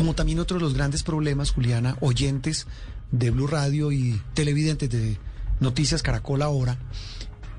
como también otro de los grandes problemas, Juliana, oyentes de Blue Radio y televidentes de Noticias Caracol ahora,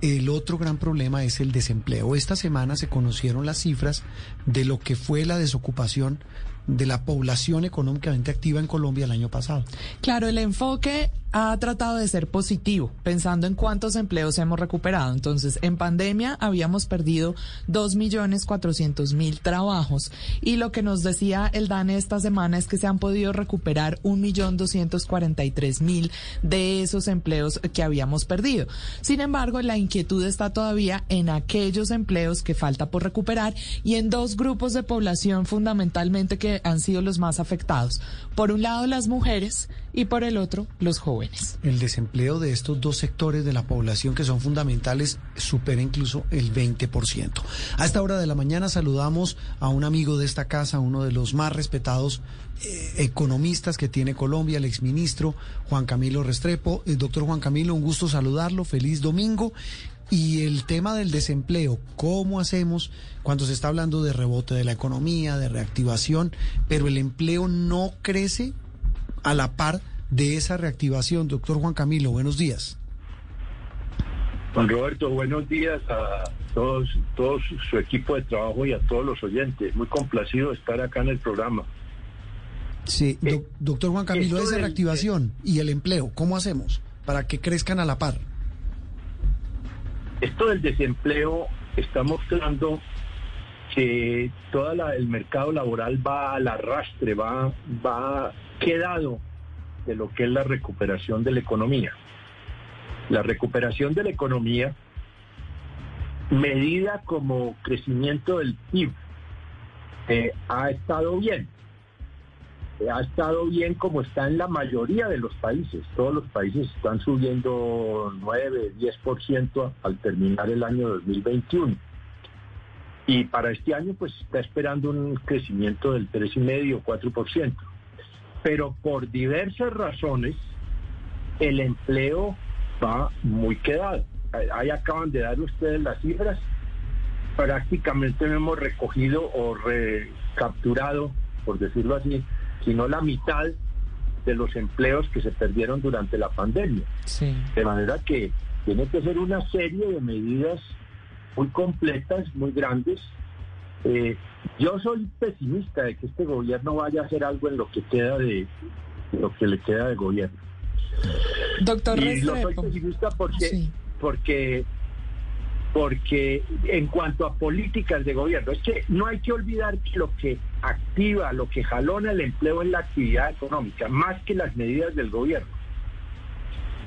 el otro gran problema es el desempleo. Esta semana se conocieron las cifras de lo que fue la desocupación de la población económicamente activa en Colombia el año pasado. Claro, el enfoque ha tratado de ser positivo, pensando en cuántos empleos hemos recuperado. Entonces, en pandemia habíamos perdido 2.400.000 trabajos y lo que nos decía el DANE esta semana es que se han podido recuperar 1.243.000 de esos empleos que habíamos perdido. Sin embargo, la inquietud está todavía en aquellos empleos que falta por recuperar y en dos grupos de población fundamentalmente que han sido los más afectados. Por un lado, las mujeres y por el otro, los jóvenes. El desempleo de estos dos sectores de la población que son fundamentales supera incluso el 20%. A esta hora de la mañana saludamos a un amigo de esta casa, uno de los más respetados eh, economistas que tiene Colombia, el exministro Juan Camilo Restrepo. El doctor Juan Camilo, un gusto saludarlo, feliz domingo. Y el tema del desempleo, ¿cómo hacemos cuando se está hablando de rebote de la economía, de reactivación, pero el empleo no crece a la par de esa reactivación? Doctor Juan Camilo, buenos días. Juan Roberto, buenos días a todos, todos su equipo de trabajo y a todos los oyentes. Muy complacido de estar acá en el programa. Sí, eh, doctor Juan Camilo, esa reactivación y el empleo, ¿cómo hacemos para que crezcan a la par? Esto del desempleo está mostrando que todo el mercado laboral va al arrastre, va, va quedado de lo que es la recuperación de la economía. La recuperación de la economía, medida como crecimiento del PIB, eh, ha estado bien ha estado bien como está en la mayoría de los países. Todos los países están subiendo 9, 10% al terminar el año 2021. Y para este año pues está esperando un crecimiento del 3,5, 4%. Pero por diversas razones el empleo va muy quedado. Ahí acaban de dar ustedes las cifras. Prácticamente hemos recogido o recapturado, por decirlo así, sino la mitad de los empleos que se perdieron durante la pandemia. De manera que tiene que ser una serie de medidas muy completas, muy grandes. Eh, yo soy pesimista de que este gobierno vaya a hacer algo en lo que queda de, lo que le queda de gobierno. Doctor y soy pesimista porque, porque porque en cuanto a políticas de gobierno, es que no hay que olvidar que lo que activa, lo que jalona el empleo es la actividad económica, más que las medidas del gobierno.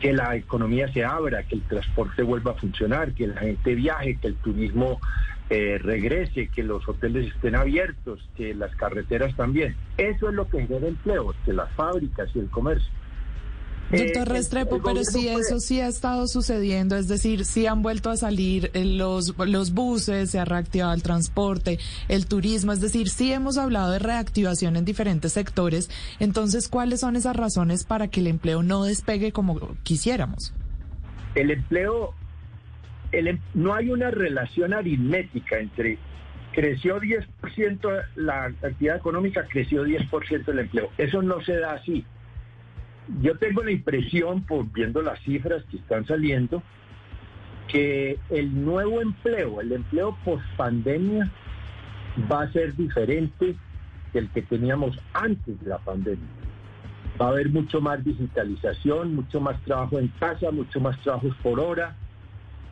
Que la economía se abra, que el transporte vuelva a funcionar, que la gente viaje, que el turismo eh, regrese, que los hoteles estén abiertos, que las carreteras también. Eso es lo que genera empleo, que las fábricas y el comercio. Doctor eh, Restrepo, pero si eso sí ha estado sucediendo, es decir, si han vuelto a salir eh, los, los buses, se ha reactivado el transporte, el turismo, es decir, si hemos hablado de reactivación en diferentes sectores, entonces, ¿cuáles son esas razones para que el empleo no despegue como quisiéramos? El empleo, el, em, no hay una relación aritmética entre creció 10% la actividad económica, creció 10% el empleo. Eso no se da así yo tengo la impresión, por viendo las cifras que están saliendo, que el nuevo empleo, el empleo post pandemia, va a ser diferente del que teníamos antes de la pandemia. Va a haber mucho más digitalización, mucho más trabajo en casa, mucho más trabajos por hora,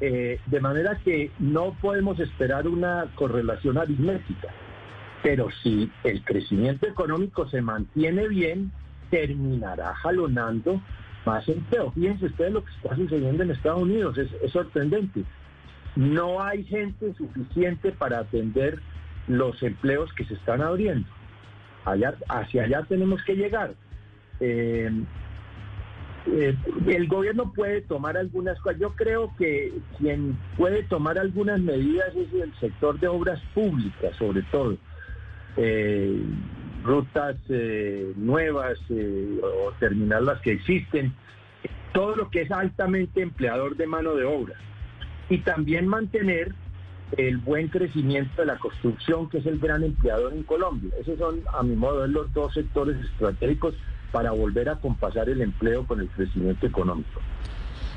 eh, de manera que no podemos esperar una correlación aritmética. Pero si el crecimiento económico se mantiene bien, terminará jalonando más empleo. Fíjense ustedes lo que está sucediendo en Estados Unidos, es, sorprendente. No hay gente suficiente para atender los empleos que se están abriendo. Allá, hacia allá tenemos que llegar. Eh, eh, el gobierno puede tomar algunas cosas. Yo creo que quien puede tomar algunas medidas es el sector de obras públicas, sobre todo. Eh, rutas eh, nuevas eh, o terminar las que existen, todo lo que es altamente empleador de mano de obra. Y también mantener el buen crecimiento de la construcción, que es el gran empleador en Colombia. Esos son, a mi modo, los dos sectores estratégicos para volver a compasar el empleo con el crecimiento económico.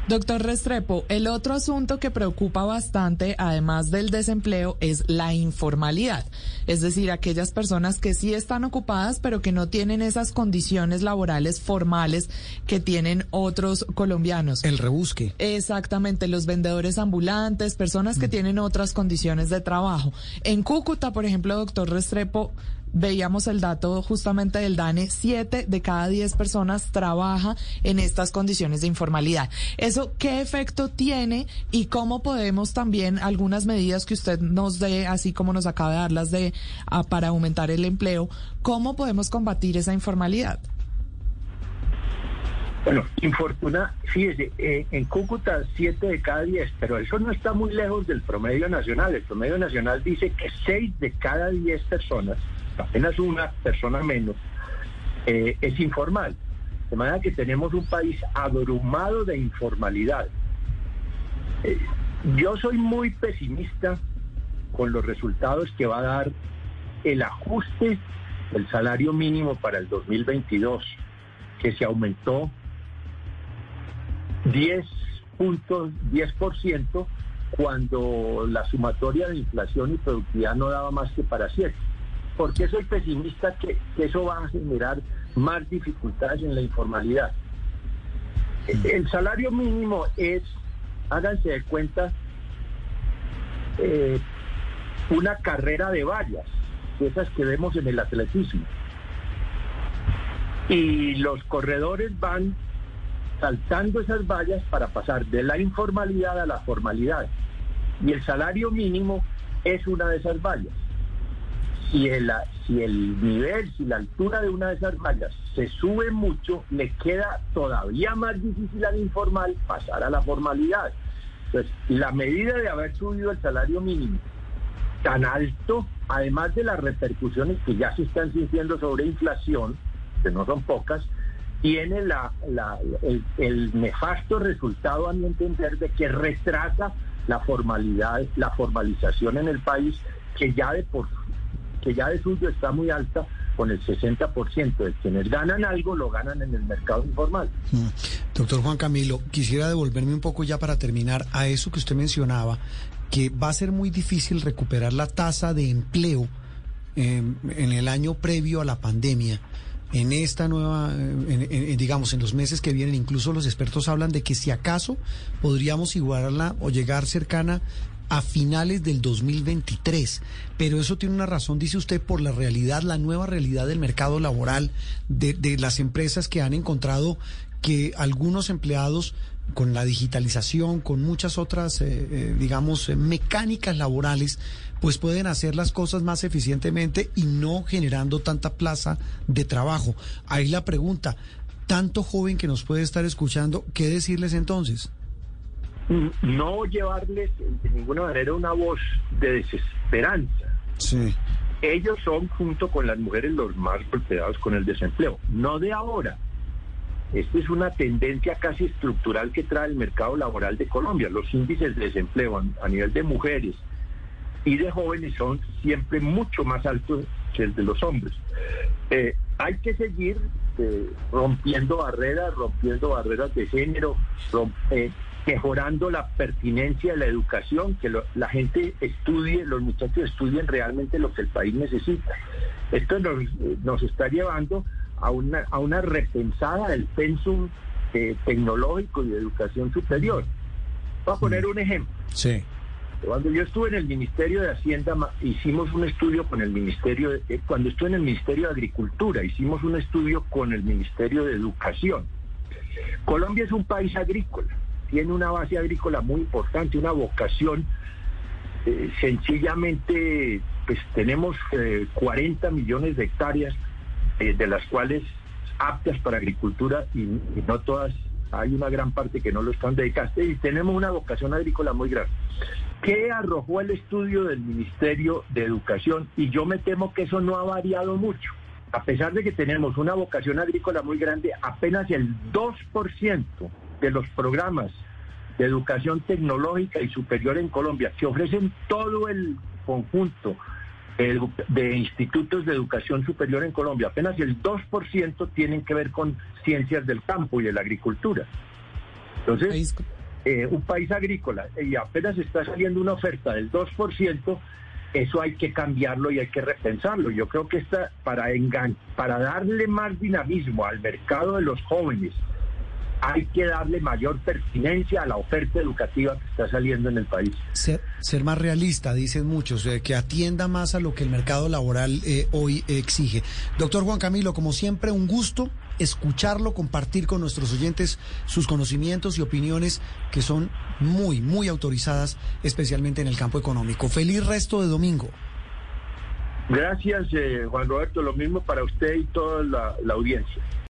Doctor Restrepo, el otro asunto que preocupa bastante, además del desempleo, es la informalidad. Es decir, aquellas personas que sí están ocupadas, pero que no tienen esas condiciones laborales formales que tienen otros colombianos. El rebusque. Exactamente, los vendedores ambulantes, personas que mm. tienen otras condiciones de trabajo. En Cúcuta, por ejemplo, doctor Restrepo, veíamos el dato justamente del DANE, siete de cada diez personas trabaja en estas condiciones de informalidad. ¿Eso qué efecto tiene y cómo podemos también algunas medidas que usted nos dé, así como nos acaba de darlas de, ah, para aumentar el empleo, cómo podemos combatir esa informalidad? Bueno, infortuna, fíjese, eh, en Cúcuta siete de cada diez, pero eso no está muy lejos del promedio nacional. El promedio nacional dice que seis de cada diez personas apenas una persona menos, eh, es informal. De manera que tenemos un país abrumado de informalidad. Eh, yo soy muy pesimista con los resultados que va a dar el ajuste del salario mínimo para el 2022, que se aumentó 10 puntos, 10% cuando la sumatoria de inflación y productividad no daba más que para 7. ¿Por qué soy pesimista que, eso va a generar más dificultades en la informalidad? El salario mínimo es, háganse de cuenta, eh, una carrera de vallas, esas que vemos en el atletismo. Y los corredores van saltando esas vallas para pasar de la informalidad a la formalidad. Y el salario mínimo es una de esas vallas si el, si el nivel, si la altura de una de esas vallas se sube mucho, le queda todavía más difícil al informal pasar a la formalidad. Entonces, la medida de haber subido el salario mínimo tan alto, además de las repercusiones que ya se están sintiendo sobre inflación, que no son pocas, tiene la, el, el nefasto resultado, a mi entender, de que retrasa la formalidad, la formalización en el país, que ya de por que ya de suyo está muy alta, con el 60% de quienes ganan algo lo ganan en el mercado informal. Mm. Doctor Juan Camilo, quisiera devolverme un poco ya para terminar a eso que usted mencionaba, que va a ser muy difícil recuperar la tasa de empleo em, en el año previo a la pandemia. En esta nueva, digamos, en los meses que vienen, incluso los expertos hablan de que si acaso podríamos igualarla o llegar cercana a finales del 2023. Pero eso tiene una razón, dice usted, por la realidad, la nueva realidad del mercado laboral, de, las empresas que han encontrado que algunos empleados con la digitalización, con muchas otras, eh, eh, digamos, eh, mecánicas laborales, pues pueden hacer las cosas más eficientemente y no generando tanta plaza de trabajo. Ahí la pregunta, tanto joven que nos puede estar escuchando, ¿qué decirles entonces? No llevarles de ninguna manera una voz de desesperanza. Sí. Ellos son, junto con las mujeres, los más golpeados con el desempleo. No de ahora. Esta es una tendencia casi estructural que trae el mercado laboral de Colombia. Los índices de desempleo a nivel de mujeres y de jóvenes son siempre mucho más altos que el de los hombres. Eh, hay que seguir eh, rompiendo barreras, rompiendo barreras de género, eh, mejorando la pertinencia de la educación, que la gente estudie, los muchachos estudien realmente lo que el país necesita. Esto nos, está llevando a una, a una repensada del pensum eh, tecnológico y de educación superior. Voy a poner un ejemplo. Sí. Cuando yo estuve en el Ministerio de Hacienda, hicimos un estudio con el Ministerio, de, eh, cuando estuve en el Ministerio de Agricultura, hicimos un estudio con el Ministerio de Educación. Colombia es un país agrícola tiene una base agrícola muy importante, una vocación. Eh, sencillamente, pues tenemos 40 eh, millones de hectáreas, eh, de las cuales aptas para agricultura y, no todas, hay una gran parte que no lo están dedicadas. Y tenemos una vocación agrícola muy grande. ¿Qué arrojó el estudio del Ministerio de Educación? Y yo me temo que eso no ha variado mucho. A pesar de que tenemos una vocación agrícola muy grande, apenas el 2% de los programas de educación tecnológica y superior en Colombia, que ofrecen todo el conjunto de institutos de educación superior en Colombia, apenas el 2% tienen que ver con ciencias del campo y de la agricultura. Entonces, eh, un país agrícola y apenas está saliendo una oferta del 2%, eso hay que cambiarlo y hay que repensarlo. Yo creo que está para para darle más dinamismo al mercado de los jóvenes, hay que darle mayor pertinencia a la oferta educativa que está saliendo en el país. Ser, más realista, dicen muchos, eh, que atienda más a lo que el mercado laboral eh, hoy exige. Doctor Juan Camilo, como siempre, un gusto escucharlo, compartir con nuestros oyentes sus conocimientos y opiniones que son muy, muy autorizadas, especialmente en el campo económico. Feliz resto de domingo. Gracias, eh, Juan Roberto. Lo mismo para usted y toda la audiencia.